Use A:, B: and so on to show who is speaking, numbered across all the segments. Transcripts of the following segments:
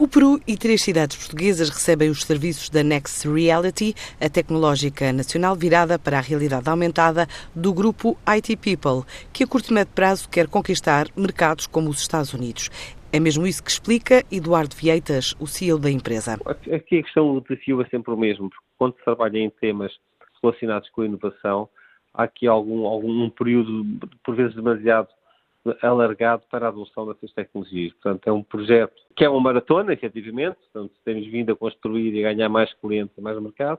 A: O Peru e três cidades portuguesas recebem os serviços da Next Reality, a tecnológica nacional virada para a realidade aumentada do grupo IT People, que a curto e médio prazo quer conquistar mercados como os Estados Unidos. É mesmo isso que explica Eduardo Vieitas, o CEO da empresa.
B: Aqui a questão do desafio é sempre o mesmo, porque quando se trabalha em temas relacionados com a inovação, há aqui algum, algum um período, por vezes demasiado alargado para a adoção dessas tecnologias. Portanto, é um projeto que é uma maratona, efetivamente, portanto, temos vindo a construir e a ganhar mais clientes e mais mercado.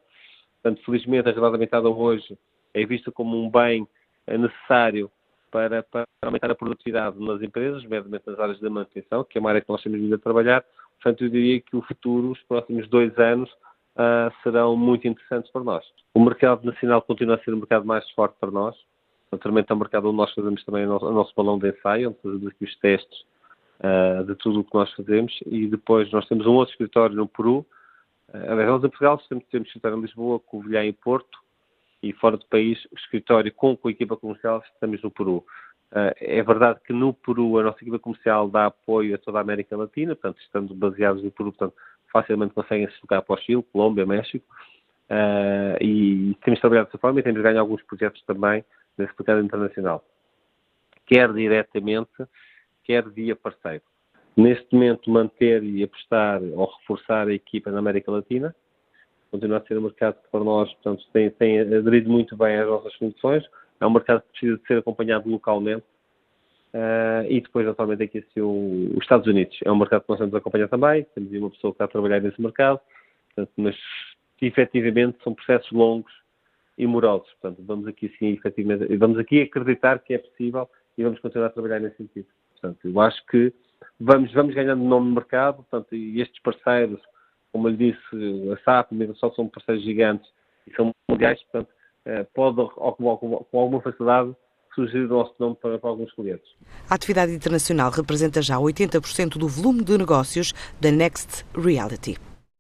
B: Portanto, felizmente, a realidade aumentada hoje é vista como um bem necessário para, para aumentar a produtividade nas empresas, nomeadamente nas áreas da manutenção, que é uma área que nós temos vindo a trabalhar. Portanto, eu diria que o futuro, os próximos dois anos, uh, serão muito interessantes para nós. O mercado nacional continua a ser o mercado mais forte para nós. Naturalmente é um mercado onde nós fazemos também o nosso, o nosso balão de ensaio, onde fazemos aqui os testes uh, de tudo o que nós fazemos e depois nós temos um outro escritório no Peru. Uh, nós em Portugal temos, temos escritório em Lisboa, Covilhã e Porto e fora do país o escritório com, com a equipa comercial estamos no Peru. Uh, é verdade que no Peru a nossa equipa comercial dá apoio a toda a América Latina, portanto, estando baseados no Peru, portanto, facilmente conseguem se deslocar para o Chile, Colômbia, México, uh, e temos trabalhado dessa forma e temos ganho alguns projetos também nesse mercado internacional, quer diretamente, quer via parceiro. Neste momento, manter e apostar ou reforçar a equipa na América Latina, continua a ser um mercado que para nós portanto, tem, tem aderido muito bem às nossas condições, é um mercado que precisa de ser acompanhado localmente, Uh, e depois, atualmente, aqui assim, o, os Estados Unidos. É um mercado que nós a acompanhar também. Temos uma pessoa que está a trabalhar nesse mercado. Portanto, mas, efetivamente, são processos longos e morosos. Portanto, vamos aqui sim, efetivamente, vamos aqui acreditar que é possível e vamos continuar a trabalhar nesse sentido. Portanto, eu acho que vamos, vamos ganhando nome no mercado, portanto, e estes parceiros, como eu lhe disse, a SAP, mesmo só são parceiros gigantes e são mundiais, portanto, eh, pode, com alguma facilidade, surgir o nosso nome para, para, alguns clientes.
A: A atividade internacional representa já 80% do volume de negócios da Next Reality.